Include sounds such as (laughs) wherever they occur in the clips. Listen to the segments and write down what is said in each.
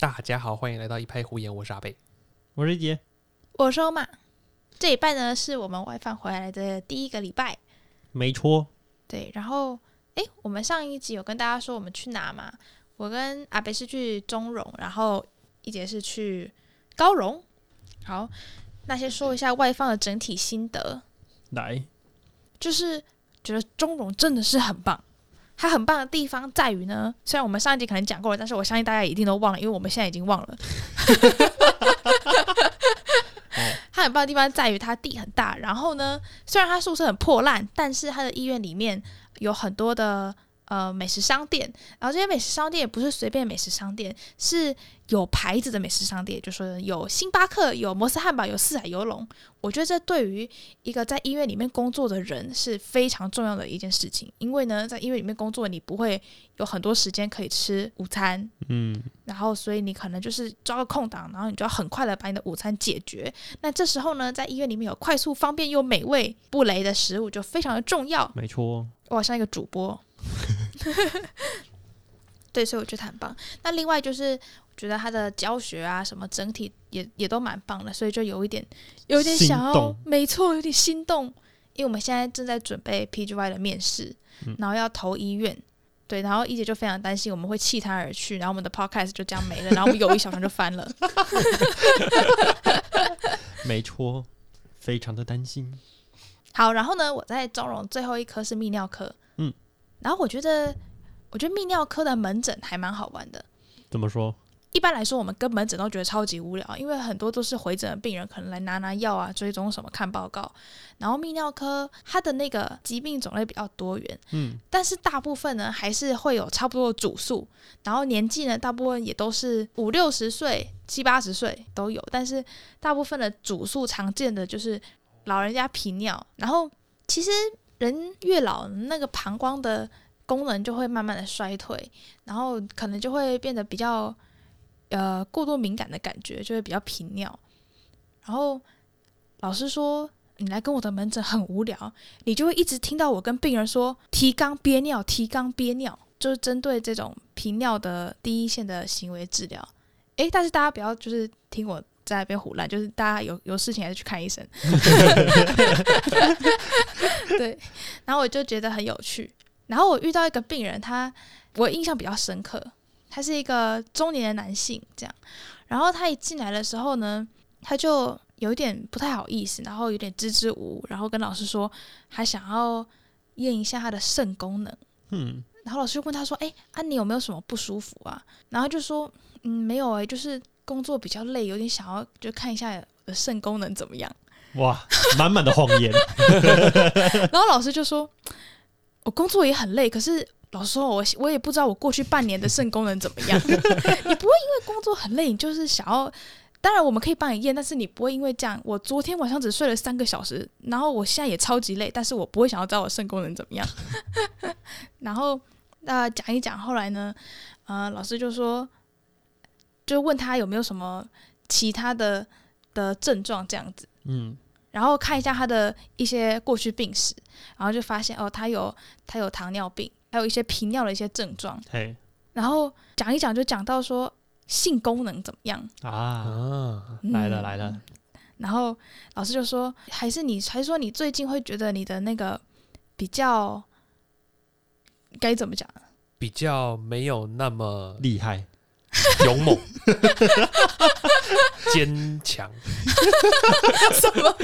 大家好，欢迎来到一拍胡言，我是阿贝。我是一杰，我说嘛，这礼拜呢是我们外放回来的第一个礼拜，没错，对，然后诶，我们上一集有跟大家说我们去哪嘛？我跟阿贝是去中荣，然后一杰是去高荣。好，那先说一下外放的整体心得，来，就是觉得中荣真的是很棒。它很棒的地方在于呢，虽然我们上一集可能讲过了，但是我相信大家一定都忘了，因为我们现在已经忘了。它很棒的地方在于它地很大，然后呢，虽然它宿舍很破烂，但是它的医院里面有很多的呃美食商店，然后这些美食商店也不是随便美食商店，是有牌子的美食商店，就说有星巴克、有摩斯汉堡、有四海游龙。我觉得这对于一个在医院里面工作的人是非常重要的一件事情，因为呢，在医院里面工作，你不会有很多时间可以吃午餐，嗯，然后所以你可能就是抓个空档，然后你就要很快的把你的午餐解决。那这时候呢，在医院里面有快速、方便又美味不雷的食物就非常的重要。没错，我好像一个主播，(laughs) 对，所以我觉得很棒。那另外就是，我觉得他的教学啊，什么整体也也都蛮棒的，所以就有一点有一点想要，没错，有点心动，因为我们现在正在准备 PGY 的面试，嗯然后要投医院。对，然后一姐就非常担心我们会弃他而去，然后我们的 podcast 就这样没了，然后我们友谊小船就翻了。(laughs) 没错，非常的担心。好，然后呢，我在中荣最后一科是泌尿科，嗯，然后我觉得，我觉得泌尿科的门诊还蛮好玩的。怎么说？一般来说，我们跟门诊都觉得超级无聊，因为很多都是回诊的病人，可能来拿拿药啊、追踪什么、看报告。然后泌尿科它的那个疾病种类比较多元，嗯，但是大部分呢还是会有差不多的主诉，然后年纪呢大部分也都是五六十岁、七八十岁都有，但是大部分的主诉常见的就是老人家频尿，然后其实人越老，那个膀胱的功能就会慢慢的衰退，然后可能就会变得比较呃过度敏感的感觉，就会比较频尿。然后老师说，你来跟我的门诊很无聊，你就会一直听到我跟病人说提肛憋尿，提肛憋尿，就是针对这种频尿的第一线的行为治疗。诶，但是大家不要就是听我在那边胡乱，就是大家有有事情还是去看医生。对，然后我就觉得很有趣。然后我遇到一个病人，他我印象比较深刻，他是一个中年的男性，这样。然后他一进来的时候呢，他就有一点不太好意思，然后有点支支吾吾，然后跟老师说，还想要验一下他的肾功能。嗯，然后老师就问他说：“哎，啊，你有没有什么不舒服啊？”然后就说：“嗯，没有哎、就是工作比较累，有点想要就看一下肾功能怎么样。哇，满满的谎言。(laughs) ”然后老师就说：“我工作也很累，可是老师说我我也不知道我过去半年的肾功能怎么样。(laughs) 你不会因为工作很累，你就是想要。”当然，我们可以帮你验，但是你不会因为这样。我昨天晚上只睡了三个小时，然后我现在也超级累，但是我不会想要知道我肾功能怎么样。(laughs) 然后那讲一讲，后来呢，呃，老师就说，就问他有没有什么其他的的症状这样子。嗯，然后看一下他的一些过去病史，然后就发现哦，他有他有糖尿病，还有一些频尿的一些症状。嘿然后讲一讲就讲到说性功能怎么样，啊，来了来了。然后老师就说，还是你还说你最近会觉得你的那个比较该怎么讲？比较没有那么厉害，(laughs) 勇猛、(laughs) 坚强，(laughs) 什么？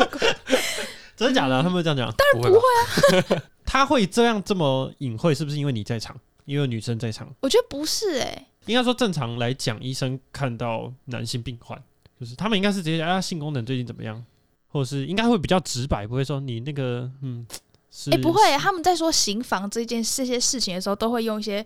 真的假的啊？他们会这样讲？当然不会啊？他会这样这么隐晦，是不是因为你在场？因为女生在场？我觉得不是哎、应该说正常来讲，医生看到男性病患，就是他们应该是直接讲啊，性功能最近怎么样，或者是应该会比较直白，不会说你那个嗯是哎、不会，他们在说刑房这件这些事情的时候，都会用一些、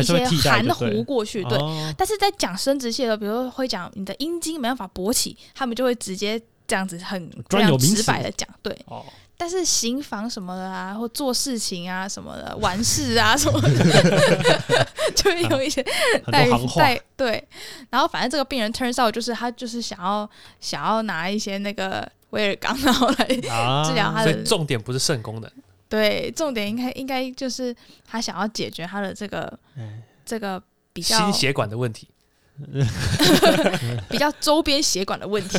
一些含糊过去，对。哦但是在讲生殖器的时候，比如说会讲你的阴茎没办法勃起，他们就会直接这样子很非常直白的讲，对。哦，但是刑房什么的啊，或做事情啊什么的，完事啊什么的，(laughs) 就会有一些很带带对。然后反正这个病人 turns out 就是他就是想要想要拿一些那个威尔刚，然后来啊 (laughs) 治疗他的所以重点不是肾功能，对，重点应该应该就是他想要解决他的这个哎。这个比较心血管的问题。(laughs) 比较周边血管的问题。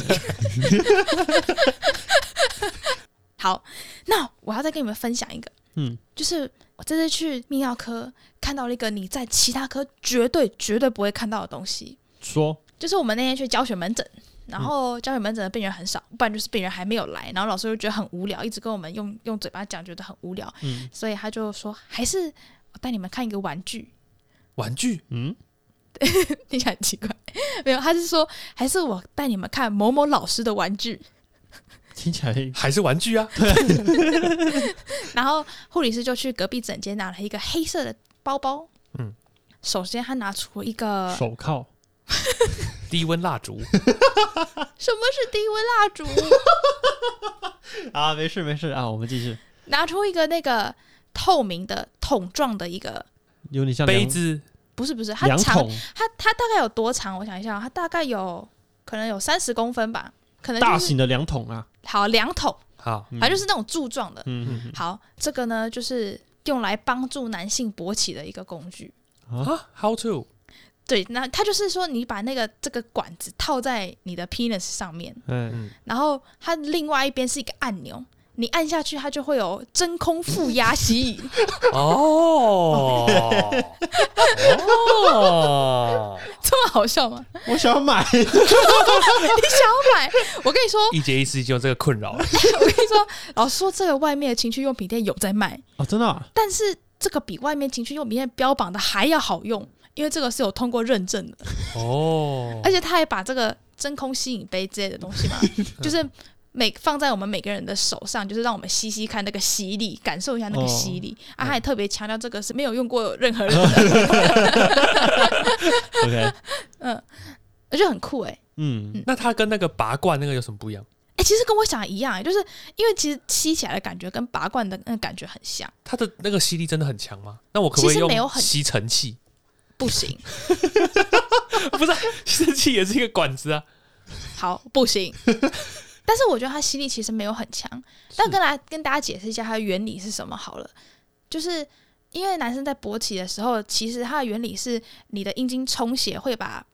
(laughs) 好，那我要再跟你们分享一个，嗯，就是我这次去泌尿科看到了一个你在其他科绝对绝对不会看到的东西，说。就是我们那天去教学门诊，然后教学门诊的病人很少，不然就是病人还没有来，然后老师就觉得很无聊，一直跟我们用用嘴巴讲，觉得很无聊，嗯。所以他就说还是我带你们看一个玩具，玩具？嗯，(laughs) 听起来很奇怪，没有，他是说还是我带你们看某某老师的玩具，(laughs) 听起来 (laughs) 还是玩具啊？然后护理师就去隔壁诊间拿了一个黑色的包包，嗯，首先他拿出一个手铐，低温蜡烛，(laughs) 什么是低温蜡烛？(laughs) 啊，没事没事啊，我们继续。拿出一个那个透明的桶状的一个，有点像杯子不是不是，它量长，它它大概有多长？我想一下，它大概有可能有三十公分吧，可能、就是、大型的量桶啊，好两桶，好，嗯反正就是那种柱状的。嗯嗯好，这个呢就是用来帮助男性勃起的一个工具。啊，How to？对，那它就是说你把那个这个管子套在你的 penis 上面，嗯，嗯，然后它另外一边是一个按钮，你按下去它就会有真空负压吸引。(laughs) 哦，哦，(laughs) 这么好笑吗？(laughs) 我想要买，你想要买？我跟你说，一节一次已经有这个困扰了。我跟你说，老师说这个外面的情趣用品店有在卖，哦，真的啊，但是这个比外面情趣用品店标榜的还要好用，因为这个是有通过认证的，哦，而且他还把这个真空吸引杯之类的东西嘛，(laughs) 就是每放在我们每个人的手上，就是让我们吸吸看那个吸力，感受一下那个吸力、啊。他还特别强调这个是没有用过任何人的，(laughs) OK，嗯，我觉得很酷哎、嗯，那它跟那个拔罐那个有什么不一样？哎、其实跟我想的一样、欸，就是因为其实吸起来的感觉跟拔罐的那个感觉很像，它的那个吸力真的很强吗？那我可不可以其实没有很用吸尘器？不行，(laughs) 不是啊，吸尘器也是一个管子啊。好不行。但是我觉得它吸力其实没有很强，但跟大家跟大家解释一下它的原理是什么好了，就是因为男生在勃起的时候，其实它的原理是你的阴茎充血会把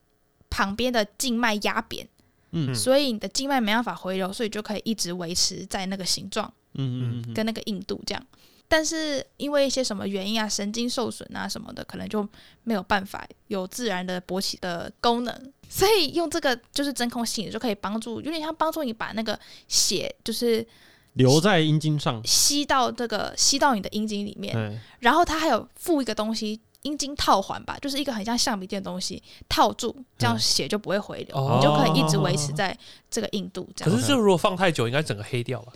旁边的静脉压扁，嗯所以你的静脉没办法回流，所以就可以一直维持在那个形状嗯嗯嗯，跟那个硬度这样。但是因为一些什么原因啊，神经受损啊什么的，可能就没有办法有自然的勃起的功能，所以用这个就是真空吸引就可以帮助，有点像帮助你把那个血就是留在阴茎上，吸到这个吸到你的阴茎里面，哎，然后它还有附一个东西。阴茎套环吧，就是一个很像橡皮筋的东西套住，这样嗯血就不会回流，哦你就可以一直维持在这个硬度这样。可是这如果放太久，应该整个黑掉吧？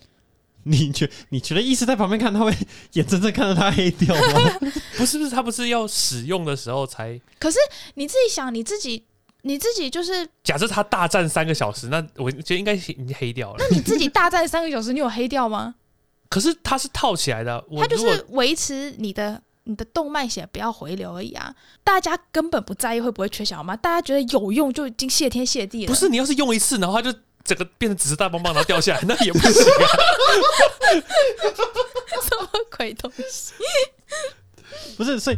你觉你觉得医师在旁边看，他会眼睁睁看着他黑掉吗？(laughs) 不是不是，他不是要使用的时候才。可是你自己想，你自己你自己就是假设他大战三个小时，那我觉得应该已经黑掉了。那你自己大战三个小时，你有黑掉吗？可是它是套起来的，我它就是维持你的你的动脉血不要回流而已啊。大家根本不在意会不会缺小吗？大家觉得有用就已经谢天谢地了。不是你要是用一次，然后它就整个变成紫色大棒棒，然后掉下来，那也不行啊。(laughs) 什么鬼东西？不是，所以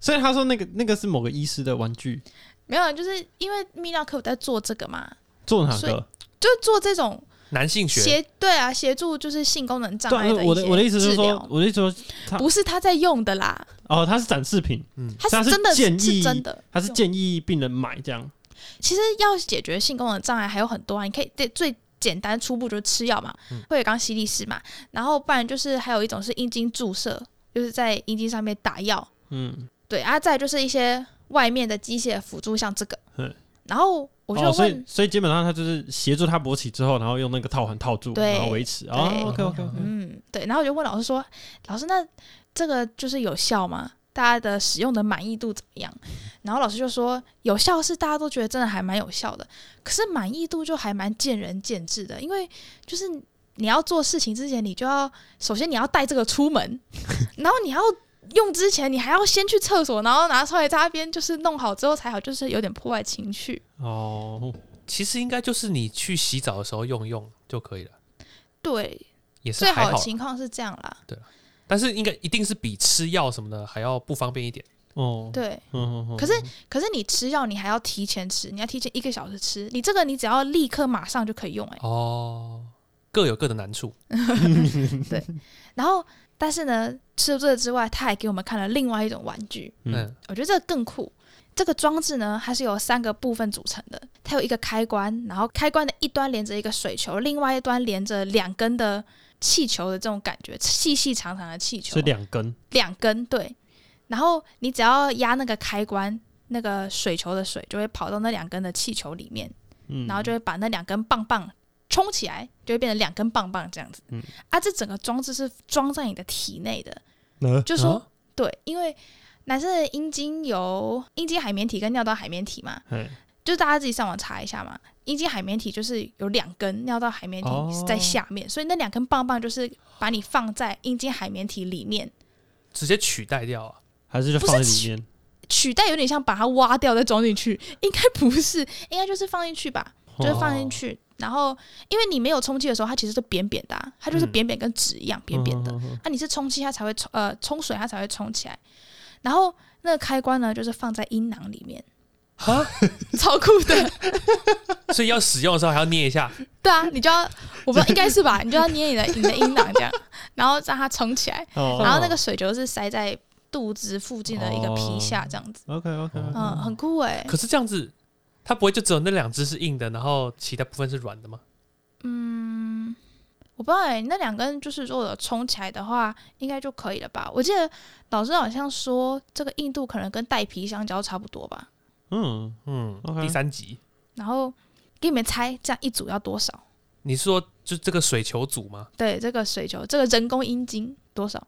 所以他说那个那个是某个医师的玩具，没有，就是因为泌尿科有在做这个嘛，所以做哪个？就做这种男性学协对啊，协助就是性功能障碍的一些我的我的意思是说疗，我的意思是说，他不是他在用的啦，哦，他是展示品，他是他是真的建议是真的，他是建议病人买这样。其实要解决性功能障碍还有很多啊，你可以最最简单初步就是吃药嘛，嗯。会有刚吸力士嘛，然后不然就是还有一种是阴茎注射，就是在阴茎上面打药，嗯，对啊，再就是一些外面的机械辅助，像这个。嗯，然后我就哦，所以，所以基本上他就是协助他勃起之后，然后用那个套环套住，对然后维持。哦，OK OK OK，嗯，对，然后我就问老师说，老师那这个就是有效吗？大家的使用的满意度怎么样？然后老师就说，有效是大家都觉得真的还蛮有效的，可是满意度就还蛮见仁见智的，因为就是你要做事情之前，你就要首先你要带这个出门，(laughs) 然后你要用之前，你还要先去厕所，然后拿出来在那边就是弄好之后才好，就是有点破坏情趣。哦，其实应该就是你去洗澡的时候用一用就可以了，对，最也是还好的情况是这样啦。但是应该一定是比吃药什么的还要不方便一点。哦，对，嗯，嗯嗯可是可是你吃药，你还要提前吃，你要提前一个小时吃。你这个你只要立刻马上就可以用、哎，哦，各有各的难处。(laughs) 对然后但是呢，除了这个之外，他还给我们看了另外一种玩具，嗯嗯，我觉得这个更酷。这个装置呢，它是由三个部分组成的，它有一个开关，然后开关的一端连着一个水球，另外一端连着两根的气球的这种感觉，细细长长的气球。是，两根，两根对。然后你只要压那个开关，那个水球的水就会跑到那两根的气球里面，嗯，然后就会把那两根棒棒冲起来，就会变成两根棒棒这样子。嗯。啊，这整个装置是装在你的体内的，呃？就说、啊？对，因为男生的阴茎有阴茎海绵体跟尿道海绵体嘛，哎，就是大家自己上网查一下嘛。阴茎海绵体就是有两根，尿道海绵体哦是在下面，所以那两根棒棒就是把你放在阴茎海绵体里面，直接取代掉啊？还是就放在里面，取代有点像把它挖掉再装进去，应该不是，(laughs) 应该就是放进去吧，就是放进哦去。然后因为你没有充气的时候，它其实是扁扁的、啊，它就是嗯扁扁跟纸一样扁扁的。那、你是充气，它才会充呃冲水，它才会冲起来。然后那个开关呢，就是放在阴囊里面，啊，(laughs) 超酷的。(laughs) 所以要使用的时候还要捏一下。对啊，你就要我不知道应该是吧，你就要捏你的你的阴囊这样，(laughs) 然后让它冲起来。哦然后那个水球是塞在肚子附近的一个皮下这样子，OK OK，嗯，很酷哎、可是这样子，它不会就只有那两只是硬的，然后其他部分是软的吗？嗯，我不知道哎、那两根就是如果有冲起来的话，应该就可以了吧？我记得老师好像说这个硬度可能跟带皮香蕉差不多吧。嗯，嗯 OK 第三集，然后给你们猜，这样一组要多少？你是说就这个水球组吗？对，这个水球，这个人工阴茎多少？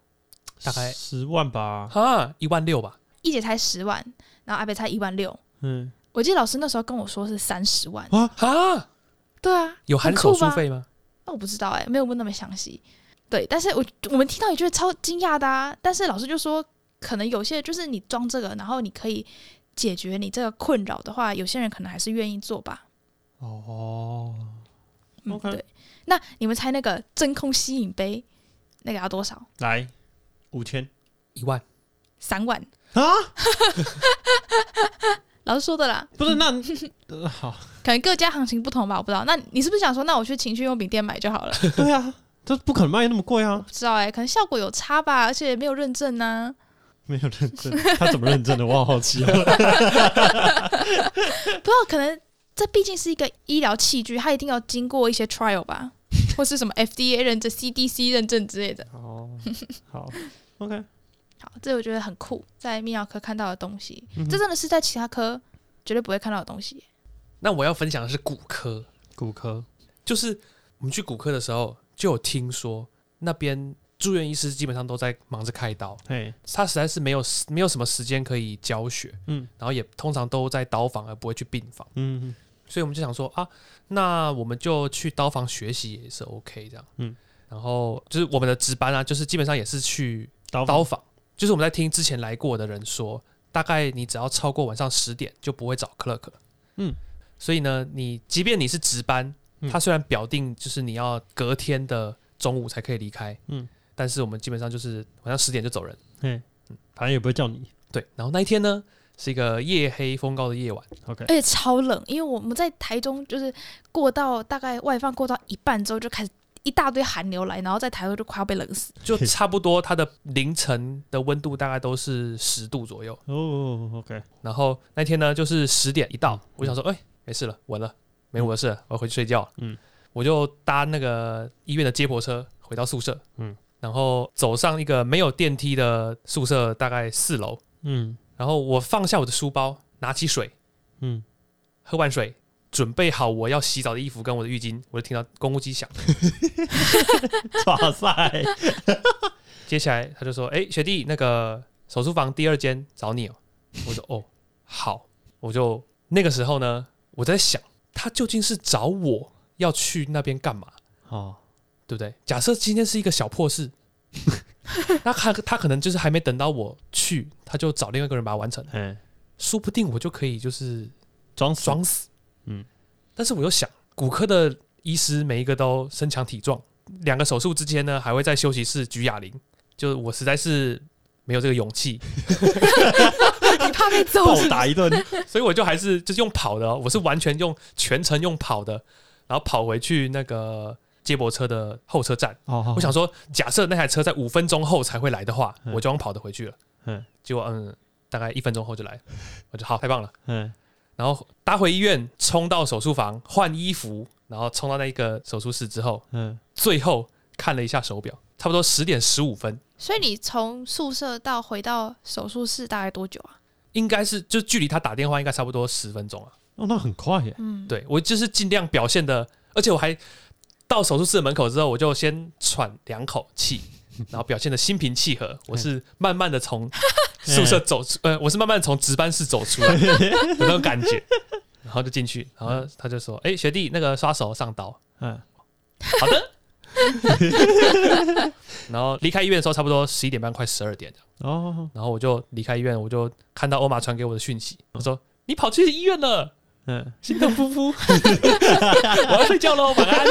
大概十万吧，哈一万六吧。一姐猜十万，然后阿北猜一万六。嗯，我记得老师那时候跟我说是三十万。哈，对啊，有含手术费吗？那我不知道哎、没有问那么详细。对，但是我我们听到也觉得超惊讶的啊。但是老师就说，可能有些就是你装这个，然后你可以解决你这个困扰的话，有些人可能还是愿意做吧。哦，嗯 OK 对。那你们猜那个真空吸引杯那个要多少？来五千一万，三万。啊，(laughs) 老师说的啦，不是那 (laughs) 呃好，可能各家行情不同吧，我不知道。那你是不是想说，那我去情趣用品店买就好了？对啊，这不可能卖那么贵啊，不知道哎、可能效果有差吧，而且没有认证呢、没有认证，他怎么认证的？我好好奇啊。(laughs) 不知道，可能这毕竟是一个医疗器具，它一定要经过一些 trial 吧，或是什么 FDA 认证、CDC 认证之类的。哦，好，OK，(laughs) 好，这我觉得很酷，在泌尿科看到的东西，嗯这真的是在其他科绝对不会看到的东西。那我要分享的是骨科，骨科，就是我们去骨科的时候，就有听说那边住院医师基本上都在忙着开刀，嘿，他实在是没有没有什么时间可以教学，嗯。然后也通常都在刀房而不会去病房，嗯所以我们就想说啊，那我们就去刀房学习也是 OK 这样，嗯，然后就是我们的值班啊，就是基本上也是去刀刀房，就是我们在听之前来过的人说，大概你只要超过晚上十点就不会找 clerk 了，嗯，所以呢，你即便你是值班，嗯。他虽然表定就是你要隔天的中午才可以离开，嗯，但是我们基本上就是晚上十点就走人。嗯，反正也不会叫你对，然后那一天呢是一个夜黑风高的夜晚，，OK，而且超冷，因为我们在台中就是过到大概外放过到一半之后，就开始一大堆寒流来，然后在台中就快要被冷死。就差不多它的凌晨的温度大概都是十度左右。哦，OK，然后那天呢就是十点一到，嗯我想说，哎、没事了，稳了，没我的事了，我要回去睡觉。嗯，我就搭那个医院的接驳车回到宿舍。嗯，然后走上一个没有电梯的宿舍，大概四楼。嗯然后我放下我的书包，拿起水，嗯，喝完水，准备好我要洗澡的衣服跟我的浴巾，我就听到公务机响。(laughs) 哇塞，(laughs) 接下来他就说：“哎、学弟，那个手术房第二间找你哦。”我说：“哦，好。”我就那个时候呢，我在想，他究竟是找我要去那边干嘛，哦，对不对？假设今天是一个小破事，(laughs) 那他他可能就是还没等到我去，他就找另外一个人把它完成，嗯，说不定我就可以就是装死装死。嗯，但是我又想，骨科的医师每一个都身强体壮，两个手术之间呢，还会在休息室举哑铃，就我实在是没有这个勇气。(laughs) 怕被揍暴打一顿。所以我就还是就是用跑的哦，我是完全用全程用跑的，然后跑回去那个接驳车的候车站。哦，我想说，假设那台车在五分钟后才会来的话，嗯我就用跑的回去了。嗯结果嗯，大概一分钟后就来，我就好，太棒了。嗯，然后搭回医院，冲到手术房换衣服，然后冲到那个手术室之后，嗯，最后看了一下手表，差不多十点十五分，所以你从宿舍到回到手术室大概多久啊？应该是就距离他打电话应该差不多十分钟啊。哦，那很快耶。嗯，对我就是尽量表现的，而且我还到手术室的门口之后，我就先喘两口气，(laughs) 然后表现的心平气和。我是慢慢的从 (laughs) 宿舍走出，呃，我是慢慢地从值班室走出来，(laughs) 有那种感觉。然后就进去，然后他就说：“哎、学弟，那个刷手上刀。嗯，”好的。然后离开医院的时候，差不多十一点半，快十二点哦，然后我就离开医院，我就看到欧玛传给我的讯息，我说：“你跑去医院了。”嗯，心痛夫妇，(laughs) 我要睡觉喽，晚安。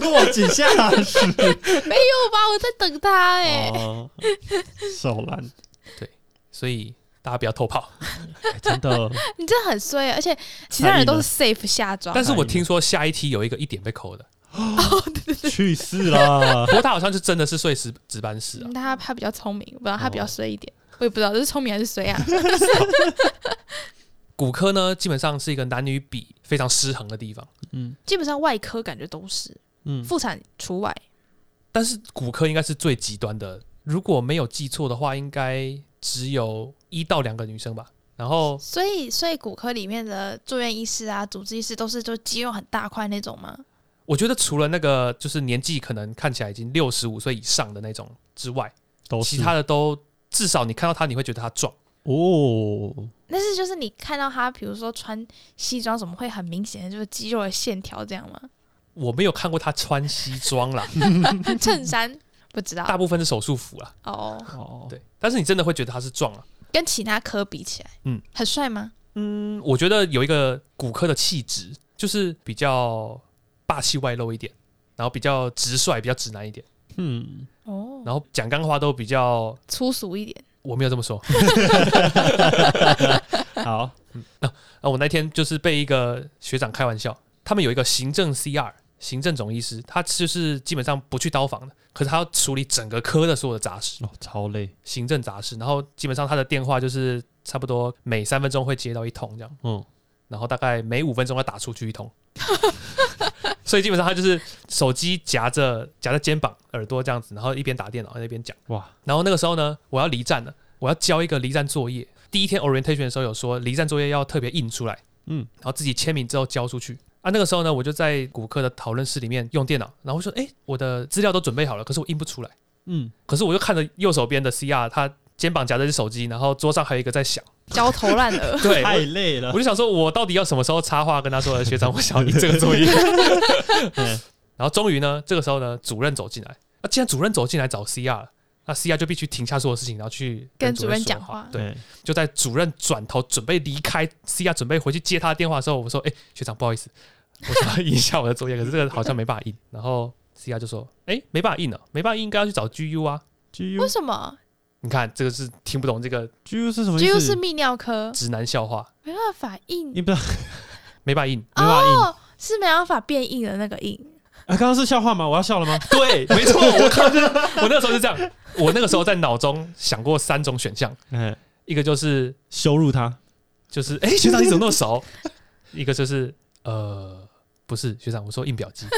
落井下石。没有吧？我在等他哎、哦，手烂，所以大家不要偷跑。哎真的。(laughs) 你真的很衰，而且其他人都是 safe 下装但。是我听说下一梯有一个一点被扣的，去世了 (laughs) 不！过他好像是真的是睡值值班室啊嗯。他他比较聪明，不然他比较哦衰一点，我也不知道这是聪明还是衰啊。骨科呢，基本上是一个男女比非常失衡的地方，嗯基本上外科感觉都是，嗯，妇产除外。但是骨科应该是最极端的。如果没有记错的话，应该只有一到两个女生吧。然后所以，所以骨科里面的住院医师啊、主治医师都是就肌肉很大块那种吗？我觉得除了那个就是年纪可能看起来已经六十五岁以上的那种之外，都是其他的都至少你看到他你会觉得他壮。哦，但是就是你看到他，比如说穿西装怎么，会很明显的就是肌肉的线条这样吗？我没有看过他穿西装啦，(laughs) 衬衫不知道大部分是手术服啦。哦，哦，对，但是你真的会觉得他是壮啊。跟其他科比起来，嗯，很帅吗？嗯，我觉得有一个骨科的气质，就是比较霸气外露一点，然后比较直率，比较直男一点，嗯，哦，然后讲干话都比较，粗俗一点。我没有这么说。(laughs) 好，啊，我那天就是被一个学长开玩笑，他们有一个行政 CR，行政总医师，他就是基本上不去刀房的，可是他要处理整个科的所有的杂事，哦，超累，行政杂事，然后基本上他的电话就是差不多每三分钟会接到一通这样。嗯，然后大概每五分钟要打出去一通，(laughs) (laughs) 所以基本上他就是手机夹着夹着肩膀、耳朵这样子，然后一边打电脑一边讲。哇，然后那个时候呢，我要离站了，我要交一个离站作业。第一天 orientation 的时候有说离站作业要特别印出来，嗯，然后自己签名之后交出去。啊，那个时候呢，我就在骨科的讨论室里面用电脑，然后说，哎，我的资料都准备好了，可是我印不出来。嗯，可是我就看着右手边的 CR，他肩膀夹着只手机，然后桌上还有一个在响。焦头烂额。(laughs) 对，太累了我，就想说，我到底要什么时候插话跟他说，学长，我想要你这个作业。(laughs) 嗯然后终于呢，这个时候呢，主任走进来。那既然主任走进来找 CR 了，那 CR 就必须停下所有事情，然后去跟主任说讲话对，对，就在主任转头准备离开，CR 准备回去接他的电话的时候，我说：“哎、学长，不好意思，我想要印一下我的作业，可是这个好像没办法印。”然后 CR 就说：“哎、没办法印了，没办法印，应该要去找 GU 啊。G 为 U 什么你看，这个是听不懂这个 G U 是什么意？G U 思？是泌尿科，直男笑话，没办法硬你不知道 (laughs) 没办法硬。没办法硬哦，是没办法变硬的那个硬。啊？刚刚是笑话吗？我要笑了吗？(laughs) 对，没错，我靠，我那个时候是这样，我那个时候在脑中想过三种选项，嗯，一个就是羞辱他，就是哎、学长你怎么那么熟？一个就是呃不是学长，我说印表机。(laughs)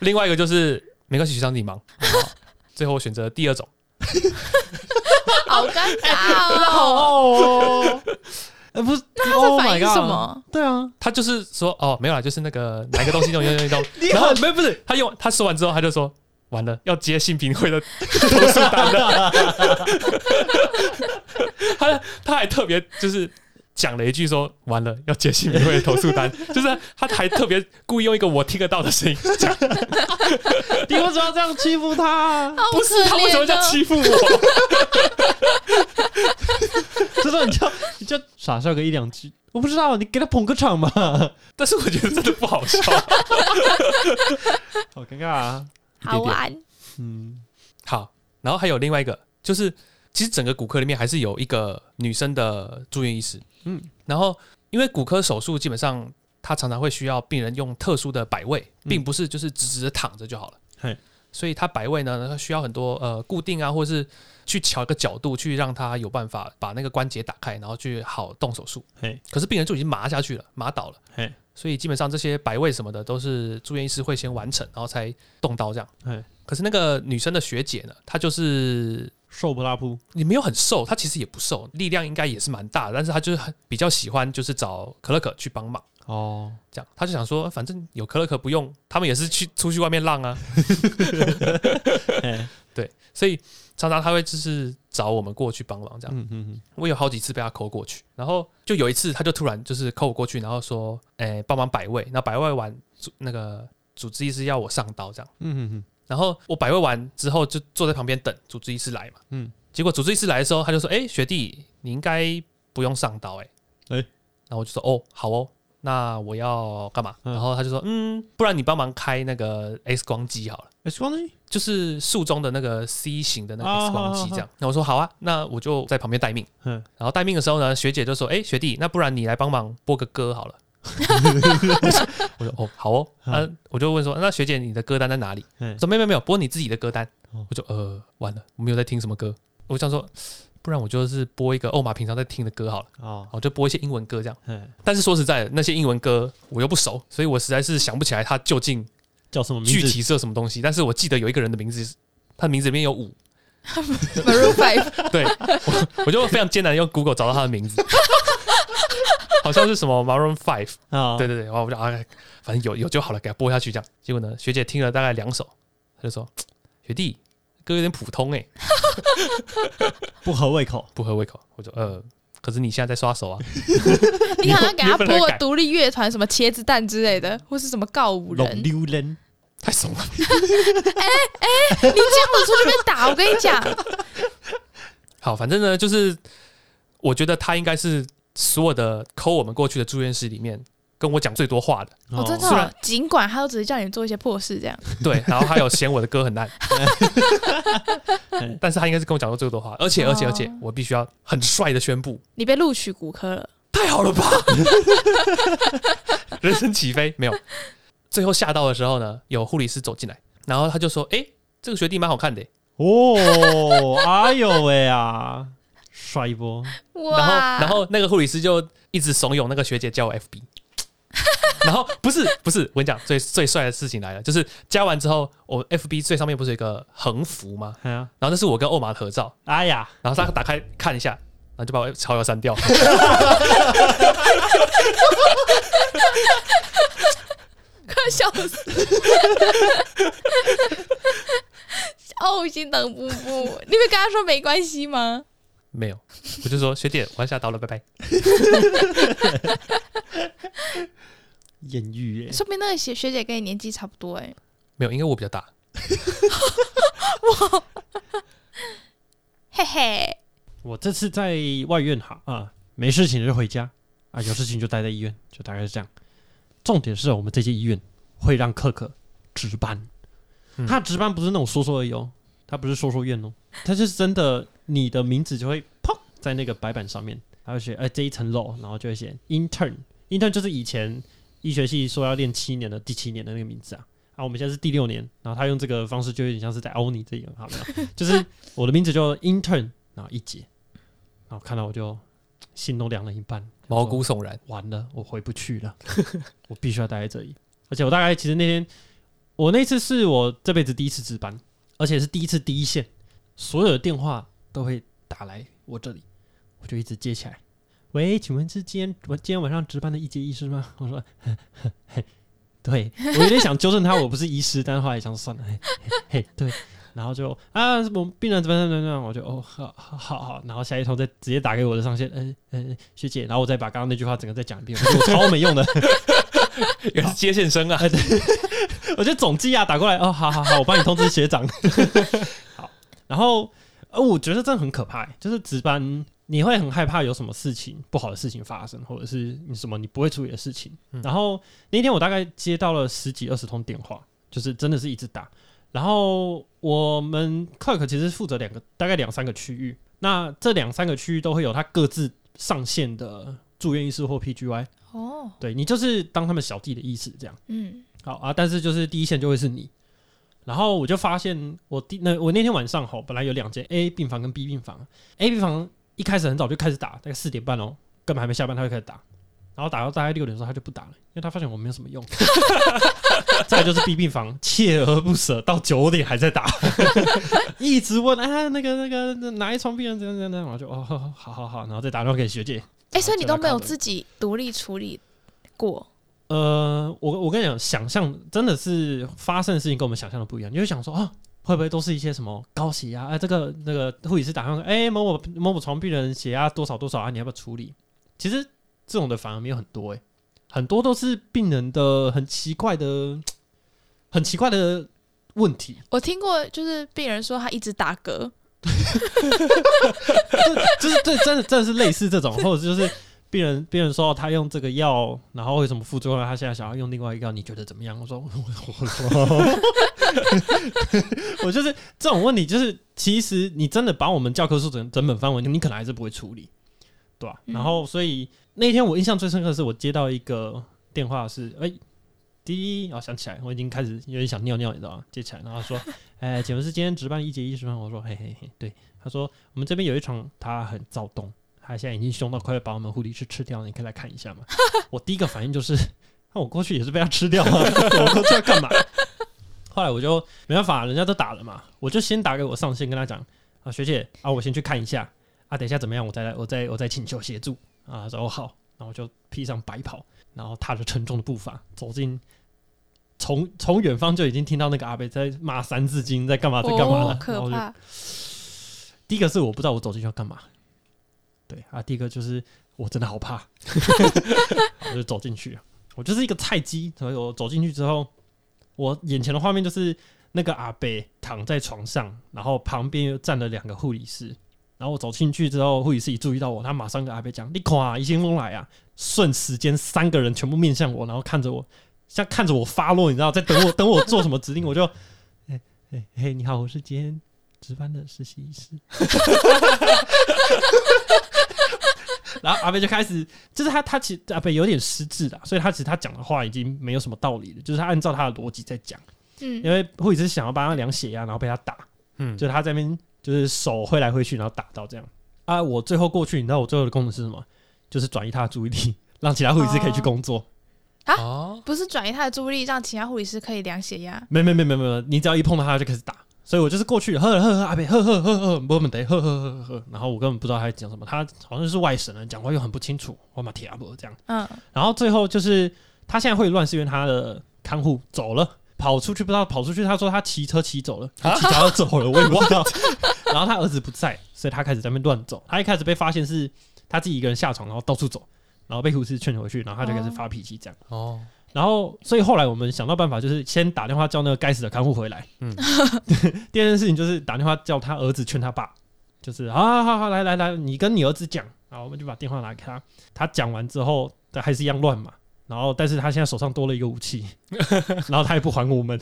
另外一个就是没关系，学长你忙。(laughs) 最后我选择第二种，(laughs) 好尴尬好哦。(laughs) 哦。呃，不是，那他 Oh 在 my 反映 God 什？么？对啊，他就是说哦没有啦，就是那个哪个东西用用用用你，然后很没有不是他用他说完之后他就说完了要接性平会的投诉单了，他他还特别就是。讲了一句说完了要接性平会的投诉单，(laughs) 就是他还特别故意用一个我听得到的声音讲，你为什么要这样欺负他？好不是他为什么这样可怜哦欺负我？(laughs) 这时候你就你就傻笑个一两句，我不知道，你给他捧个场嘛，但是我觉得真的不好笑。好尴尬啊。好玩？嗯，好，然后还有另外一个就是其实整个骨科里面还是有一个女生的住院医师，嗯，然后因为骨科手术基本上它常常会需要病人用特殊的摆位，嗯。并不是就是直直的躺着就好了，嘿，所以它摆位呢，它需要很多呃固定啊，或者是去调一个角度，去让它有办法把那个关节打开，然后去好动手术。嘿，可是病人就已经麻下去了，麻倒了。嘿，所以基本上这些摆位什么的都是住院医师会先完成，然后才动刀这样。嘿，可是那个女生的学姐呢，她就是瘦不拉扑，你没有很瘦，他其实也不瘦，力量应该也是蛮大的，但是他就是很比较喜欢就是找可乐可去帮忙。哦，这样，他就想说，反正有可乐可不用，他们也是去出去外面浪啊，(laughs) 对，所以常常他会就是找我们过去帮忙这样。嗯嗯嗯，我有好几次被他扣过去，然后就有一次，他就突然就是扣我过去，然后说，诶、帮忙摆位，然后摆位完，那个主治医师要我上刀这样。嗯嗯嗯，然后我摆位完之后，就坐在旁边等主治医师来嘛。嗯嗯，结果主治医师来的时候，他就说：“哎、学弟，你应该不用上刀、欸，哎，哎然后我就说：“哦，好哦，那我要干嘛？”嗯然后他就说：“嗯，不然你帮忙开那个 X 光机好了，X 光机，就是术中的那个 C 型的那个啊 X 光机这样。”那我说：“好啊，那我就在旁边待命。”嗯，然后待命的时候呢，学姐就说：“哎、学弟，那不然你来帮忙播个歌好了。” (laughs) 我说：“哦，好哦。”啊，我就问说：“那学姐，你的歌单在哪里？”嗯说没有没有没有，播你自己的歌单。哦我就呃完了，我没有在听什么歌。我想说，不然我就是播一个欧马平常在听的歌好了，哦，我就播一些英文歌这样。嘿，但是说实在的，那些英文歌我又不熟，所以我实在是想不起来它究竟叫什么名字？具体是有什么东西。但是我记得有一个人的名字，他的名字里面有五，Maroon Five，对我我就非常艰难地用 Google 找到他的名字，(laughs) 好像是什么 Maroon Five。啊，对，对对，然后我就啊，反正有有就好了，给他播下去这样。结果呢，学姐听了大概两首，她就说：“ (tsk) 学弟，歌有点普通哎、(laughs) 不合胃口，(laughs) 不合胃口。”我就呃，可是你现在在刷手啊，你好像给他播个独立乐团，什么茄子蛋之类的，或是什么告五龙人，溜人，太怂了。哎哎你这样子出去被打，我跟你讲，好，反正呢，就是我觉得他应该是所有的抠我们过去的住院室里面跟我讲最多话的。我真的尽管他都只是叫你做一些破事，这样。对，然后还有嫌我的歌很烂，(laughs) 但是他应该是跟我讲过最多话，而且而且而且哦，我必须要很帅的宣布，你被录取骨科了，太好了吧！(laughs) 人生起飞？没有，最后吓到的时候呢，有护理师走进来，然后他就说：“哎、这个学弟蛮好看的。哦，哎呦喂啊，帅一波，哇！然后，然后那个护理师就一直怂恿那个学姐加我 FB。(laughs) 然后不是不是，我跟你讲，最最帅的事情来了，就是加完之后，我 FB 最上面不是有一个横幅吗？然后那是我跟欧玛的合照，哎呀，然后他打开看一下，然后就把我 (laughs) 好友删掉。快笑死！(laughs) 哦，心疼布布，你会跟他说没关系吗？没有，我就说学姐，我要下刀了，拜拜。(laughs) 艳遇耶，说明那个学学姐跟你年纪差不多哎、没有，因为我比较大。(laughs) 嘿嘿。我这次在外院哈啊，没事情就回家啊，有事情就待在医院，就大概是这样。重点是我们这些医院会让克克值班，嗯他值班不是那种说说而已哦，他不是说说院哦，他就是真的，你的名字就会砰在那个白板上面，还会写哎这一层楼，然后就会写 intern，intern 就是以前医学系说要练七年的第七年的那个名字啊。啊，我们现在是第六年，然后他用这个方式就有点像是在欧尼这个，好没有？就是我的名字叫 intern，然后一节，然后看到我就心都凉了一半，毛骨悚然。完了，我回不去了，(laughs) 我必须要待在这里。而且我大概其实那天，我那次是我这辈子第一次值班，而且是第一次第一线，所有的电话都会打来我这里，我就一直接起来。喂，请问是今天我今天晚上值班的一节医师吗？我说，呵呵嘿对 (laughs) 我有点想纠正他，我不是医师，但是后来想算了，嘿对。然后就啊，我们病人怎么样怎么样，我就哦，好好好好，然后下一通再直接打给我的上线，嗯、嗯、学姐，然后我再把刚刚那句话整个再讲一遍，我觉得我超没用的，(laughs) 原来是接线生啊！(laughs) 我觉得总机啊打过来，哦，好好好，我帮你通知学长。好，然后呃，我觉得真的很可怕欸，就是值班你会很害怕有什么事情不好的事情发生，或者是你什么你不会处理的事情。嗯然后那天我大概接到了十几二十通电话，就是真的是一直打。然后我们 Clerk 其实负责两个大概两三个区域，那这两三个区域都会有他各自上线的住院医师或 PGY，哦，对你就是当他们小弟的意思这样。嗯，好啊，但是就是第一线就会是你。然后我就发现我第那我那天晚上吼，本来有两间 A 病房跟 B 病房，A 病房一开始很早就开始打，大概四点半哦，根本还没下班他就开始打，然后打到大概六点的时候他就不打了，因为他发现我没有什么用。(laughs) 再来就是 B 病房锲而不舍到九点还在打，一直问啊那个那个哪一床病人怎样怎样怎样，我就哦好好好，然后再打电话给学姐，哎，所以你都没有自己独立处理过，呃，我我跟你讲，想象真的是发生的事情跟我们想象的不一样。你就想说啊，会不会都是一些什么高血压？哎、这个那个护理师打电话说，哎、某某某某床病人血压多少多少啊，你要不要处理？其实这种的反而没有很多、哎，很多都是病人的很奇怪的、很奇怪的问题。我听过，就是病人说他一直打嗝，(laughs) 就是对，真的真的是类似这种，或者就是病人病人说他用这个药，然后为什么副作用？他现在想要用另外一个药，你觉得怎么样？我说 (laughs) 我我 (laughs) 我就是这种问题，就是其实你真的把我们教科书整整本翻完，你可能还是不会处理，对吧、嗯然后所以那天我印象最深刻的是，我接到一个电话是，哎、第一，我想起来，我已经开始有点想尿尿，你知道吗？接起来，然后说，(laughs) 哎、请问是今天值班一节医师吗？我说，嘿嘿嘿，对。他说我们这边有一床，他很躁动，他现在已经凶到快要把我们护理师吃掉了，你可以来看一下吗？我第一个反应就是，那我过去也是被他吃掉啊，我过去要干嘛？(laughs) 后来我就没办法，人家都打了嘛，我就先打给我上线，跟他讲啊，学姐啊，我先去看一下啊，等一下怎么样，我再来，我再我再请求协助啊。他说哦好，然后我就披上白袍，然后踏着沉重的步伐走进。从从远方就已经听到那个阿贝在骂《三字经》，在干嘛，在干嘛了。第一个是我不知道我走进去要干嘛，对啊，第一个就是我真的好怕，我就走进去，我就是一个菜鸡，所以我走进去之后，我眼前的画面就是那个阿伯躺在床上，然后旁边又站了两个护理师，然后我走进去之后，护理师一注意到我，他马上跟阿伯讲：“你看啊，一先风来啊！”瞬时间，三个人全部面向我，然后看着我，像看着我发落，你知道，在等我等我做什么指令，我就，(laughs) 哎哎嘿，你好，我是今天值班的实习医师。(laughs) 然后阿贝就开始，就是他他其实阿贝有点失智的，所以他其实他讲的话已经没有什么道理了，就是他按照他的逻辑在讲。嗯因为护理师想要帮他量血压，然后被他打，嗯，就是他在那边就是手挥来挥去，然后打到这样。啊，我最后过去，你知道我最后的功能是什么？就是转移他的注意力，让其他护理师可以去工作。啊，不是转移他的注意力，让其他护理师可以量血压。没没没没没，你只要一碰到他就开始打。所以我就是过去，呵呵呵，阿贝，呵呵呵呵，我们得呵呵呵呵，然后我根本不知道他在讲什么，他好像是外省人，讲话又很不清楚，我马铁阿伯这样。嗯，然后最后就是他现在会乱，是因为他的看护走了，跑出去不知道跑出去，他说他骑车骑走了，骑脚走了，我也不知道。然后他儿子不在，所以他开始在那边乱走。他一开始被发现是他自己一个人下床，然后到处走，然后被护士劝回去，然后他就开始发脾气这样。哦，然后，所以后来我们想到办法，就是先打电话叫那个该死的看护回来。嗯嗯，(laughs) 第二件事情就是打电话叫他儿子劝他爸，就是好好好好来来来，你跟你儿子讲，然后我们就把电话拿给他。他讲完之后，他还是一样乱嘛。然后，但是他现在手上多了一个武器，(laughs) 然后他也不还我们，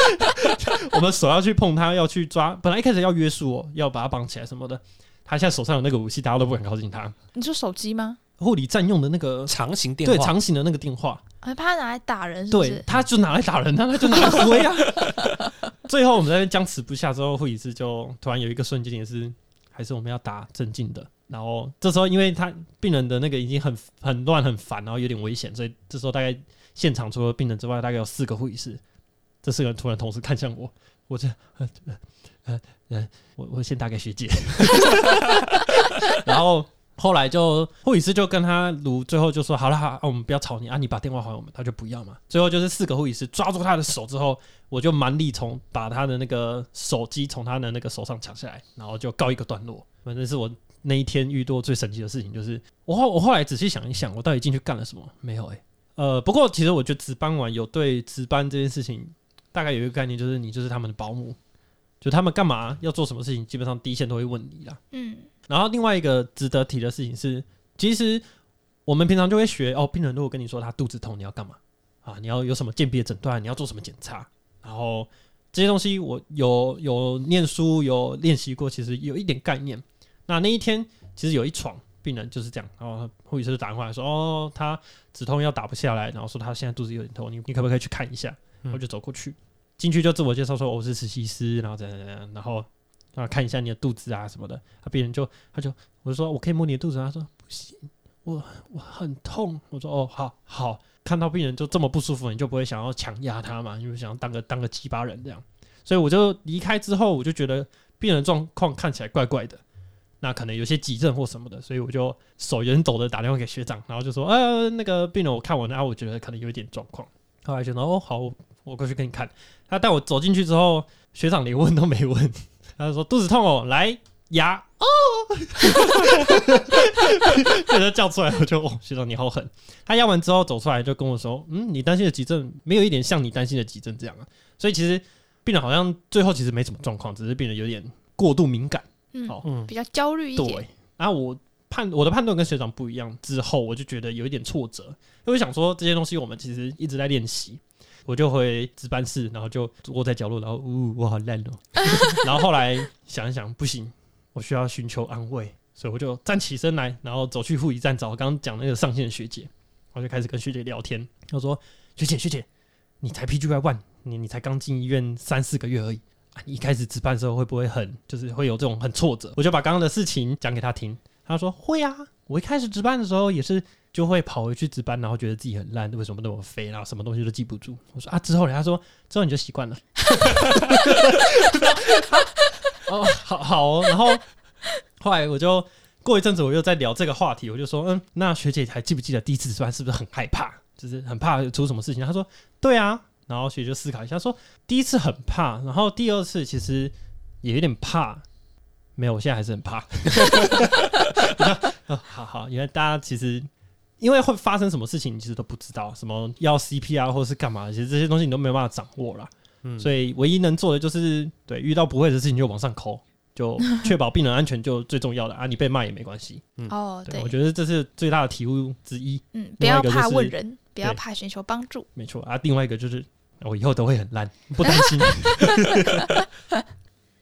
(laughs) 我们手要去碰他，要去抓，本来一开始要约束我，要把他绑起来什么的。他现在手上有那个武器，大家都不敢靠近他。你说手机吗？护理占用的那个长型电话，对长形的那个电话，还怕他拿来打人，是不对，？他就拿来打人啊，他就拿来挥啊。(laughs) 最后我们在那边僵持不下之后，护理师就突然有一个瞬间也是，还是我们要打镇静的。然后这时候因为他病人的那个已经很很乱很烦，然后有点危险，所以这时候大概现场除了病人之外，大概有四个护理师。这四个人突然同时看向我，(laughs) 我这呃呃呃呃，我我先打给学姐，(laughs) 然后后来就护理师就跟他卢，最后就说好了，好，我们不要吵你啊，你把电话还我们，他就不要嘛。最后就是四个护理师抓住他的手之后，我就蛮力从把他的那个手机从他的那个手上抢下来，然后就告一个段落。反正是我那一天遇到最神奇的事情，就是我后我后来仔细想一想，我到底进去干了什么？没有诶、呃，不过其实我觉得值班完有对值班这件事情大概有一个概念，就是你就是他们的保姆，就他们干嘛要做什么事情，基本上第一线都会问你啦。嗯，然后另外一个值得提的事情是，其实我们平常就会学哦，病人如果跟你说他肚子痛，你要干嘛啊？你要有什么鉴别诊断？你要做什么检查？然后这些东西我有有念书有练习过，其实有一点概念。那那一天其实有一床病人就是这样，然后护士就打电话来说，哦，他止痛药打不下来，然后说他现在肚子有点痛，你你可不可以去看一下？我就走过去，进去就自我介绍说我是实习师，然后怎样怎样，然后啊看一下你的肚子啊什么的。他病人就他就我就说我可以摸你的肚子，他说不行，我我很痛。我说哦好好，看到病人就这么不舒服，你就不会想要强压他嘛，因为想要当个当个鸡巴人这样。所以我就离开之后，我就觉得病人状况看起来怪怪的，那可能有些急症或什么的，所以我就手远抖的打电话给学长，然后就说呃那个病人我看完了，啊我觉得可能有一点状况。后来就哦好，我过去给你看。他带我走进去之后，学长连问都没问，他就说肚子痛哦，来压哦，(laughs) 被他叫出来，我就哦学长你好狠。他压完之后走出来就跟我说，嗯，你担心的急症没有一点像你担心的急症这样啊，所以其实病人好像最后其实没什么状况，只是病人有点过度敏感。嗯，好嗯。比较焦虑一点。对，然后我判我的判断跟学长不一样，之后我就觉得有一点挫折，因为我想说这些东西我们其实一直在练习，我就回值班室，然后就窝在角落，然后呜、我好烂哦，(laughs) 然后后来想一想不行，我需要寻求安慰，所以我就站起身来，然后走去护理站找我刚刚讲那个上线的学姐，我就开始跟学姐聊天，我说学姐学姐，你才 PGY one，你你才刚进医院三四个月而已。啊你一开始值班的时候会不会很就是会有这种很挫折？我就把刚刚的事情讲给他听，他说会啊，我一开始值班的时候也是就会跑回去值班，然后觉得自己很烂，为什么那么肥，然后什么东西都记不住。我说啊，之后呢？他说之后你就习惯了。(laughs) 哦，好好哦，然后后来我就过一阵子，我又在聊这个话题，我就说，嗯，那学姐还记不记得第一次值班是不是很害怕，就是很怕出什么事情？他说对啊，然后学姐就思考一下，说第一次很怕，然后第二次其实也有点怕，没有，我现在还是很怕。好好，原来大家其实因为会发生什么事情，你其实都不知道，什么要 CPR 或是干嘛，其实这些东西你都没有办法掌握啦。嗯所以唯一能做的就是，对遇到不会的事情就往上抠，就确保病人安全就最重要的啊。你被骂也没关系。哦，对，我，觉得这是最大的体悟之一。嗯，不要怕问人，不要怕寻求帮助。没错啊，另外一个就是我以后都会很烂，(laughs) 不担心。(laughs)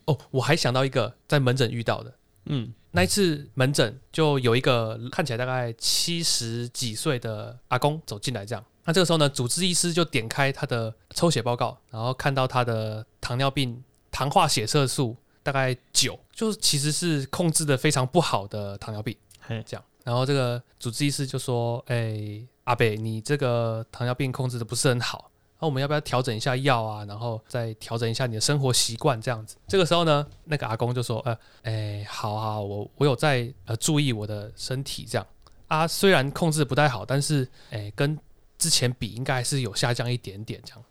哦，我还想到一个在门诊遇到的，嗯那一次门诊就有一个看起来大概七十几岁的阿公走进来，这样。那这个时候呢，主治医师就点开他的抽血报告，然后看到他的糖尿病糖化血色素大概九，就是其实是控制的非常不好的糖尿病，嘿这样。然后这个主治医师就说：“哎、阿北，你这个糖尿病控制的不是很好，那我们要不要调整一下药啊？然后再调整一下你的生活习惯这样子。”这个时候呢，那个阿公就说：“呃，哎、好好，我我有在呃注意我的身体这样啊，虽然控制不太好，但是哎、跟之前比应该还是有下降一点点这样。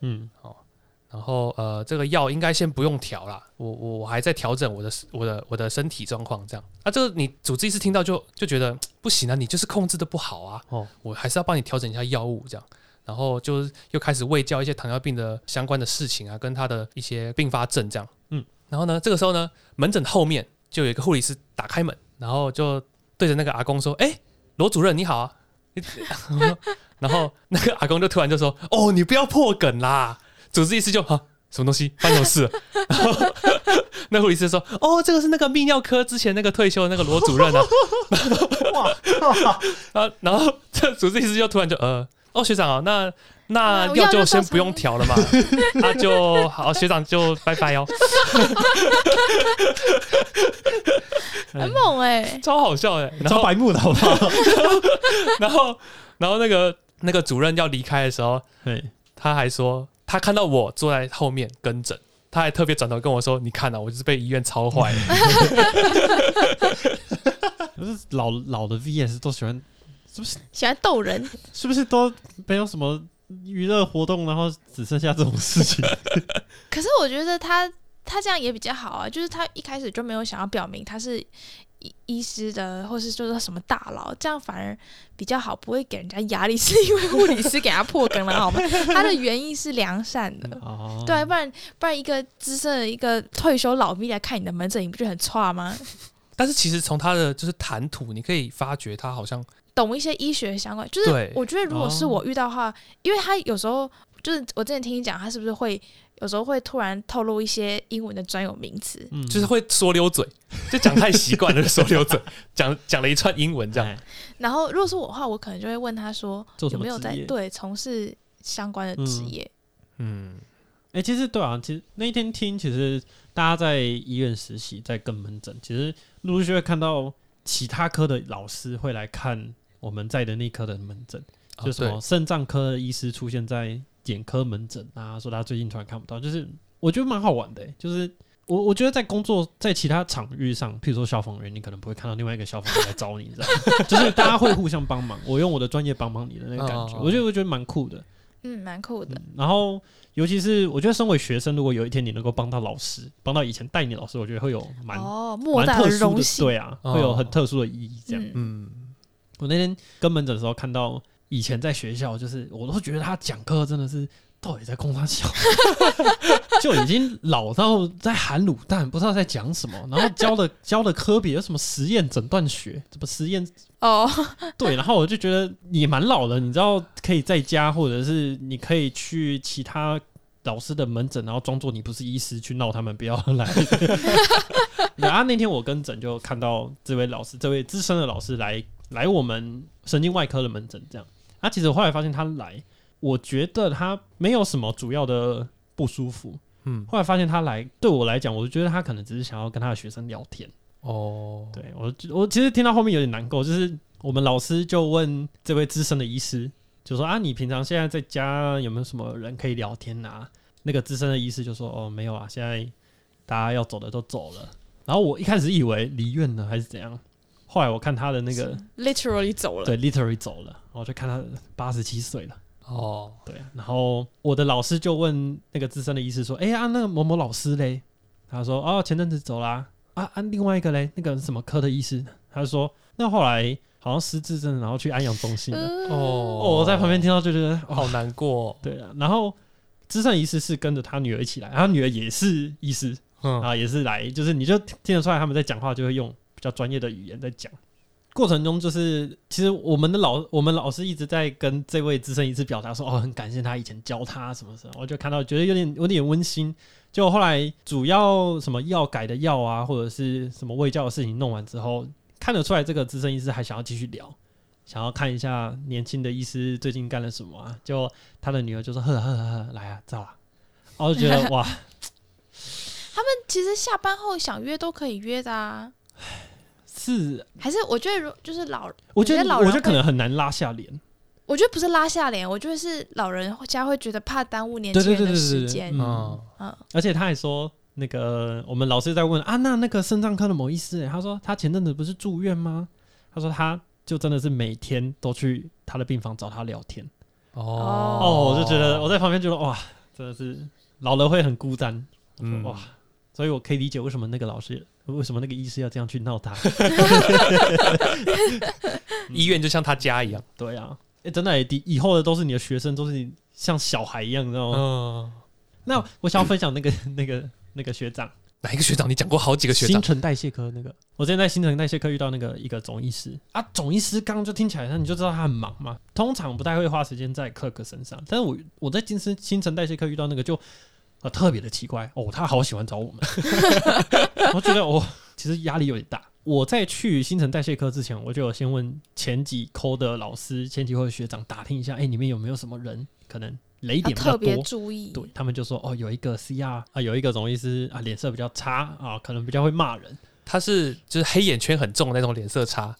嗯好然后呃，这个药应该先不用调啦，我我我还在调整我的我的我的身体状况这样。啊，这个你主治医师听到就就觉得不行啊，你就是控制的不好啊，哦我还是要帮你调整一下药物这样。然后就是又开始喂教一些糖尿病的相关的事情啊，跟他的一些并发症这样。嗯，然后呢，这个时候呢，门诊后面就有一个护理师打开门，然后就对着那个阿公说：“哎、罗主任你好啊。” (laughs) 然后那个阿公就突然就说：“哦，你不要破梗啦。”主治医师就啊，什么东西发生什么事了？(laughs) 然后那护理师说：“哦，这个是那个泌尿科之前那个退休的那个罗主任啊。”哇，(laughs) 啊，然后这主治医师就突然就呃，哦，学长啊，那 (laughs) 那那药药就先不用调了嘛，(laughs) 那就好，学长就拜拜哦，(laughs) 很猛哎，超好笑的。然后超白目的好不好？然后然后那个那个主任要离开的时候，对，他还说他看到我坐在后面跟诊，他还特别转头跟我说：“你看啊，我就是被医院超坏了。可是老老的 VS 都喜欢，喜欢逗人，是不是都没有什么娱乐活动，然后只剩下这种事情？(laughs) 可是我觉得他他这样也比较好啊，就是他一开始就没有想要表明他是医医师的，或是就是什么大佬，这样反而比较好，不会给人家压力，是因为护理师给他破梗了，好吗？(laughs) 他的原意是良善的。哦，对，不然不然一个资深的一个退休老兵来看你的门诊，你不觉得很差吗？” (laughs) 但是其实从他的就是谈吐，你可以发觉他好像懂一些医学相关，就是我觉得如果是哦。我遇到的话，因为他有时候就是我之前听你讲，他是不是会有时候会突然透露一些英文的专有名词。嗯。就是会说溜嘴，(laughs) 就讲太习惯了，说溜嘴，(laughs) 讲讲了一串英文这样。哎。然后如果是我的话，我可能就会问他说有没有在对从事相关的职嗯业。嗯，哎、其实对啊，其实那一天听，其实大家在医院实习，在跟门诊，其实陆陆续续会看到其他科的老师会来看我们在的那科的门诊，哦就什么肾脏科的医师出现在眼科门诊啊，说他最近突然看不到，就是我觉得蛮好玩的、欸就是。我我觉得在工作在其他场域上，譬如说消防员，你可能不会看到另外一个消防员来找你，你知道吗？就是大家会互相帮忙，我用我的专业帮帮你的那个感觉，哦我觉得我觉得蛮酷的。嗯，蛮酷的。然后，尤其是我觉得，身为学生，如果有一天你能够帮到老师，帮到以前带你老师，我觉得会有蛮哦，莫蛮大特殊的，荣幸。对啊，哦会有很特殊的意义。这样，嗯，嗯，我那天跟门诊的时候看到，以前在学校，就是我都觉得他讲课真的是到底在供他笑，(laughs) 就已经老到在喊卤蛋，不知道在讲什么。然后教的教的科别有什么实验诊断学，什么实验哦，对，然后我就觉得你蛮老的，你知道可以在家，或者是你可以去其他老师的门诊，然后装作你不是医师去闹他们，不要来。(laughs) 然后那天我跟诊就看到这位老师，这位资深的老师来来我们神经外科的门诊，这样。啊，其实我后来发现他来，我觉得他没有什么主要的不舒服。嗯，后来发现他来，对我来讲，我就觉得他可能只是想要跟他的学生聊天。哦，对我，我其实听到后面有点难过，就是我们老师就问这位资深的医师，就说啊，你平常现在在家有没有什么人可以聊天啊？那个资深的医师就说哦，没有啊，现在大家要走的都走了。然后我一开始以为离院了还是怎样，后来我看他的那个 literally 走了。对 literally 走了，我就看他八十七岁了。哦，对，然后我的老师就问那个资深的医师说：“哎、呀、那个某某老师嘞？”他说：“哦，前阵子走啦。啊啊，另外一个嘞，那个什么科的医师，他就说那后来好像失智症，然后去安养中心了。呃哦，哦，我在旁边听到就觉得哦，好难过，对啊。然后资深医师是跟着他女儿一起来，他女儿也是医师嗯，啊，也是来，就是你就听得出来他们在讲话就会用比较专业的语言在讲。过程中就是，其实我们的老我们老师一直在跟这位资深医师表达说，哦，很感谢他以前教他什么什么，我就看到觉得有点有点温馨。就后来主要什么药改的药啊，或者是什么卫教的事情弄完之后，看得出来这个资深医师还想要继续聊，想要看一下年轻的医师最近干了什么啊。就他的女儿就说：“呵呵呵呵，来啊，照啊。”然后就觉得哇，(laughs) 他们其实下班后想约都可以约的啊。(laughs) 是还是我觉得如就是老，我觉得我觉得老人我觉得可能很难拉下脸。我觉得不是拉下脸，我觉得是老人家会觉得怕耽误年对对轻人的时间。嗯嗯，嗯，而且他还说，那个我们老师在问啊，那那个肾脏科的某医师、欸，他说他前阵子不是住院吗？他说他就真的是每天都去他的病房找他聊天。哦，哦，我就觉得我在旁边觉得哇，真的是老了会很孤单嗯哇，所以我可以理解为什么那个老师，为什么那个医师要这样去闹他。(laughs) 医院就像他家一样，对啊，哎、真的、欸，以以后的都是你的学生，都是你像小孩一样，你知道吗？嗯，那我想要分享那个 (laughs) 那个那个学长。哪一个学长？你讲过好几个学长，新陈代谢科那个，我之前在新陈代谢科遇到那个一个总医师啊，总医师刚刚就听起来，那你就知道他很忙嘛，通常不太会花时间在克克身上。但是我我在新新新陈代谢科遇到那个就呃特别的奇怪哦，他好喜欢找我们，(laughs) 我觉得哦，其实压力有点大。我在去新陈代谢科之前，我就有先问前几科的老师、前几科的学长打听一下，哎、里面有没有什么人可能雷要点比较特别，注意。对他们就说哦，有一个 CR 啊，有一个总医师啊，脸色比较差啊，可能比较会骂人。他是就是黑眼圈很重的那种脸色差，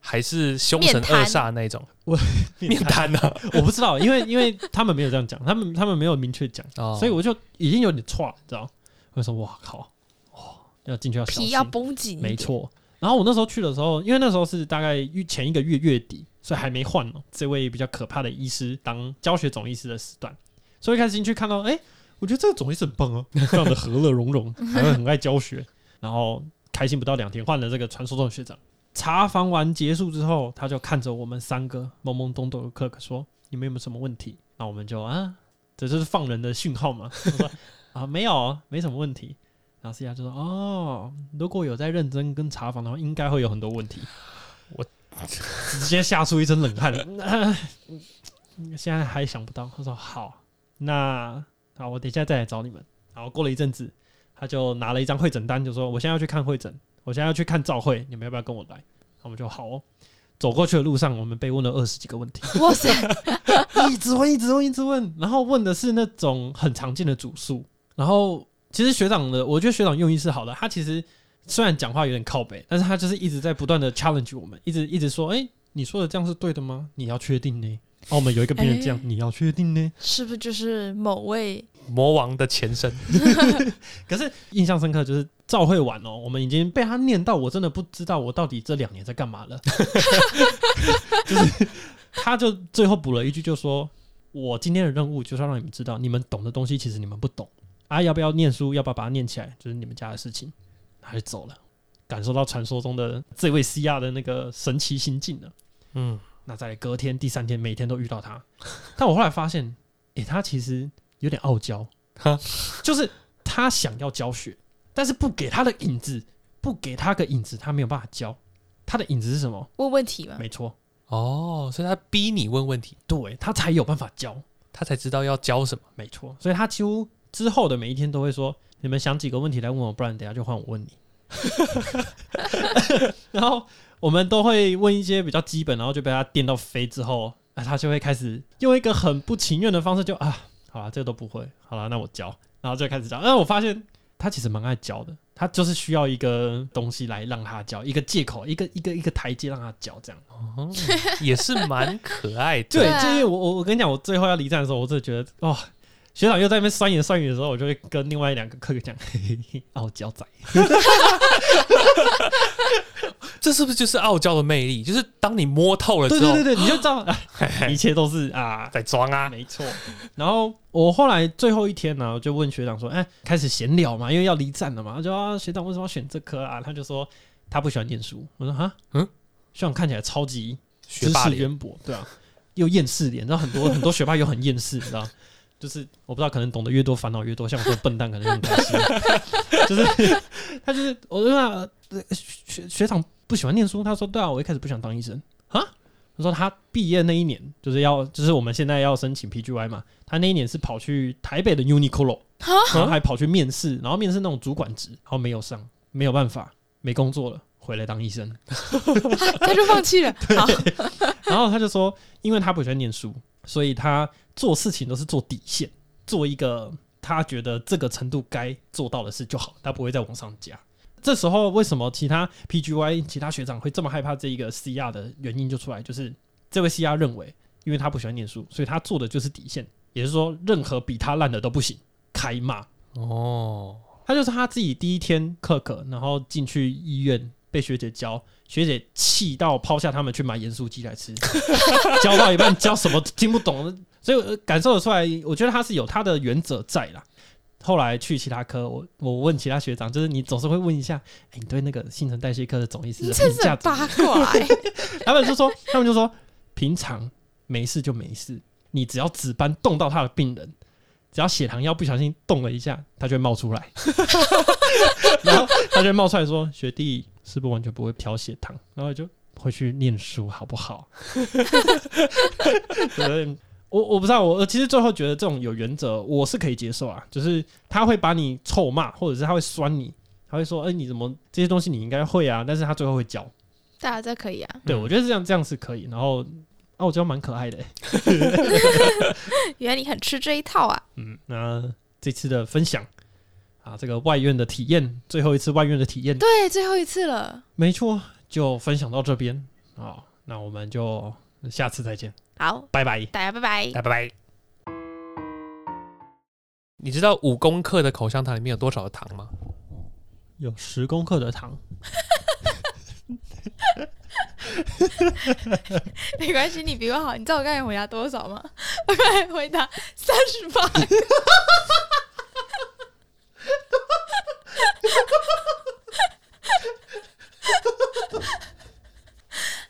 还是凶神恶煞那种我 (laughs) 面瘫呢？(laughs) 我不知道，因为因为他们没有这样讲，他们他们没有明确讲，哦所以我就已经有点错，你知道？我就说哇靠，哦，要进去要小心，皮要绷紧。没错。然后我那时候去的时候，因为那时候是大概预前一个月月底，所以还没换哦。这位比较可怕的医师当教学总医师的时段，所以一开始进去看到，哎、我觉得这个总医师很棒哦，(laughs) 非常的和乐融融，还会很爱教学。然后开心不到两天，换了这个传说中的学长。查房完结束之后，他就看着我们三个懵懵懂懂的克克说：“你们有没有什么问题？”那我们就啊，这就是放人的讯号嘛。(laughs) 说啊，没有，没什么问题。然后 C R 就说：“哦，如果有在认真跟查房的话，应该会有很多问题。”我直接吓出一身冷汗。呃 (laughs) 现在还想不到。他说：“好，那好，我等一下再来找你们。然后过了一阵子，他就拿了一张会诊单，就说我现在要去看会诊，我现在要去看照会，你们要不要跟我来？我们就好哦。走过去的路上，我们被问了二十几个问题，哇塞，(laughs) 一直问，一直问，一直问，然后问的是那种很常见的主诉。然后其实学长的，我觉得学长用意是好的，他其实虽然讲话有点靠北，但是他就是一直在不断的 challenge 我们，一直一直说，哎、你说的这样是对的吗？你要确定呢？哦，我们有一个病人这样，哎你要确定呢？是不是就是某位魔王的前身，(laughs) 可是印象深刻就是赵会晚哦，我们已经被他念到，我真的不知道我到底这两年在干嘛了。(laughs) 就是他就最后补了一句，就说我今天的任务就是要让你们知道，你们懂的东西其实你们不懂啊，要不要念书，要不要把它念起来，就是你们家的事情。他就走了，感受到传说中的这位西亚的那个神奇心境了。嗯，那在隔天、第三天，每天都遇到他。但我后来发现，诶、他其实有点傲娇哈，就是他想要教学，但是不给他的影子，不给他个影子，他没有办法教。他的影子是什么？问问题嘛？没错，哦，所以他逼你问问题，对他才有办法教。他才知道要教什么。没错，所以他几乎之后的每一天都会说：“你们想几个问题来问我，不然等下就换我问你。(laughs) ”然后我们都会问一些比较基本，然后就被他电到飞之后，啊，他就会开始用一个很不情愿的方式就，啊，好啦，这个都不会，好了，那我教，然后就开始教。那我发现他其实蛮爱教的，他就是需要一个东西来让他教，一个借口，一个一个一个台阶让他教，这样。哦，也是蛮可爱的。(laughs) 对，就因为我我我跟你讲，我最后要离站的时候，我真的觉得哇，学长又在那边酸言酸语的时候，我就会跟另外两个客人讲，嘿嘿嘿，傲娇仔。(laughs) 这是不是就是傲娇的魅力？就是当你摸透了之后，对对对对，你就知道，(laughs) 一切都是啊，在装啊。没错。然后我后来最后一天呢、我就问学长说，哎，开始闲聊嘛，因为要离站了嘛，我就啊，学长为什么要选这科啊？他就说他不喜欢念书。我说啊，嗯，学长看起来超级学霸渊博，对啊，又厌世脸，然后很多很多学霸又很厌世，你知道。就是我不知道，可能懂得越多烦恼越多，像我这种笨蛋可能就很开心。(laughs) 就是他就是我说学学长不喜欢念书，他说对啊，我一开始不想当医生啊。他说他毕业那一年就是要就是我们现在要申请 PGY 嘛，他那一年是跑去台北的 Uniqlo，然后还跑去面试，然后面试那种主管职，然后没有上，没有办法，没工作了，回来当医生。(laughs) 他就放弃了。(laughs) 好，然后他就说，因为他不喜欢念书，所以他做事情都是做底线，做一个他觉得这个程度该做到的事就好，他不会再往上加。这时候为什么其他 PGY 其他学长会这么害怕这一个 CR 的原因就出来，就是这位 CR 认为，因为他不喜欢念书，所以他做的就是底线，也就是说，任何比他烂的都不行，开骂。哦，他就是他自己第一天课课，然后进去医院被学姐教，学姐气到抛下他们去买盐酥鸡来吃，(laughs) 教到一半教什么听不懂，所以我感受得出来，我觉得他是有他的原则在啦。后来去其他科，我我问其他学长，就是你总是会问一下，哎、你对那个新陈代谢科的总医师评价八卦欸 (laughs) 他们就说，他们就说，平常没事就没事，你只要值班动到他的病人，只要血糖药不小心动了一下，它就会冒出来，(laughs) 然后它就会冒出来说：“学弟是不是完全不会调血糖？”然后就回去念书好不好？(laughs) 对，我我不知道，我其实最后觉得这种有原则，我是可以接受啊，就是他会把你臭骂，或者是他会酸你，他会说：“哎、你怎么这些东西你应该会啊？”但是他最后会教。大家这可以啊。对，嗯我觉得这样这样是可以。然后傲娇蛮可爱的欸，(laughs) 原来你很吃这一套啊！嗯，那这次的分享啊，这个外院的体验，最后一次外院的体验，对，最后一次了。没错，就分享到这边啊。那我们就下次再见，好，拜拜。大家拜拜。拜拜。你知道五公克的口香糖里面有多少的糖吗？有十公克的糖，(laughs) (laughs) 没关系，你比我好。你知道我刚才回答多少吗？(laughs) 我刚才回答三十八。(laughs)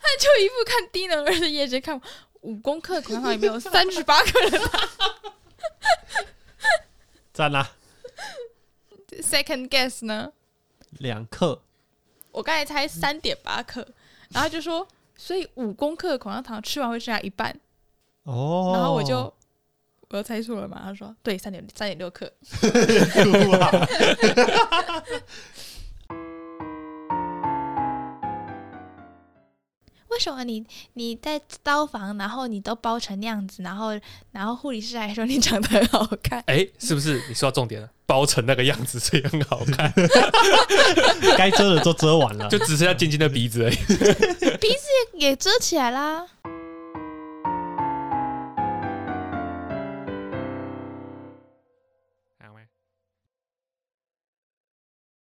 他就一副看低能儿的眼神看我，五公克的口香糖里面有三十八克的糖。赞啦，Second guess 呢？两克。我刚才猜三点八克，然后他就说，所以五公克的口香糖吃完会剩下一半。哦，然后我就我又猜错了嘛？他说对，三点三点六克。(laughs) 为什么你你在刀房，然后你都包成那样子，然后然后护理师还说你长得很好看？哎，是不是你说到重点了？包成那个样子，所以很好看，(laughs) 该遮的都遮完了，就只剩下尖尖的鼻子而已。(laughs) 鼻子也也遮起来啦。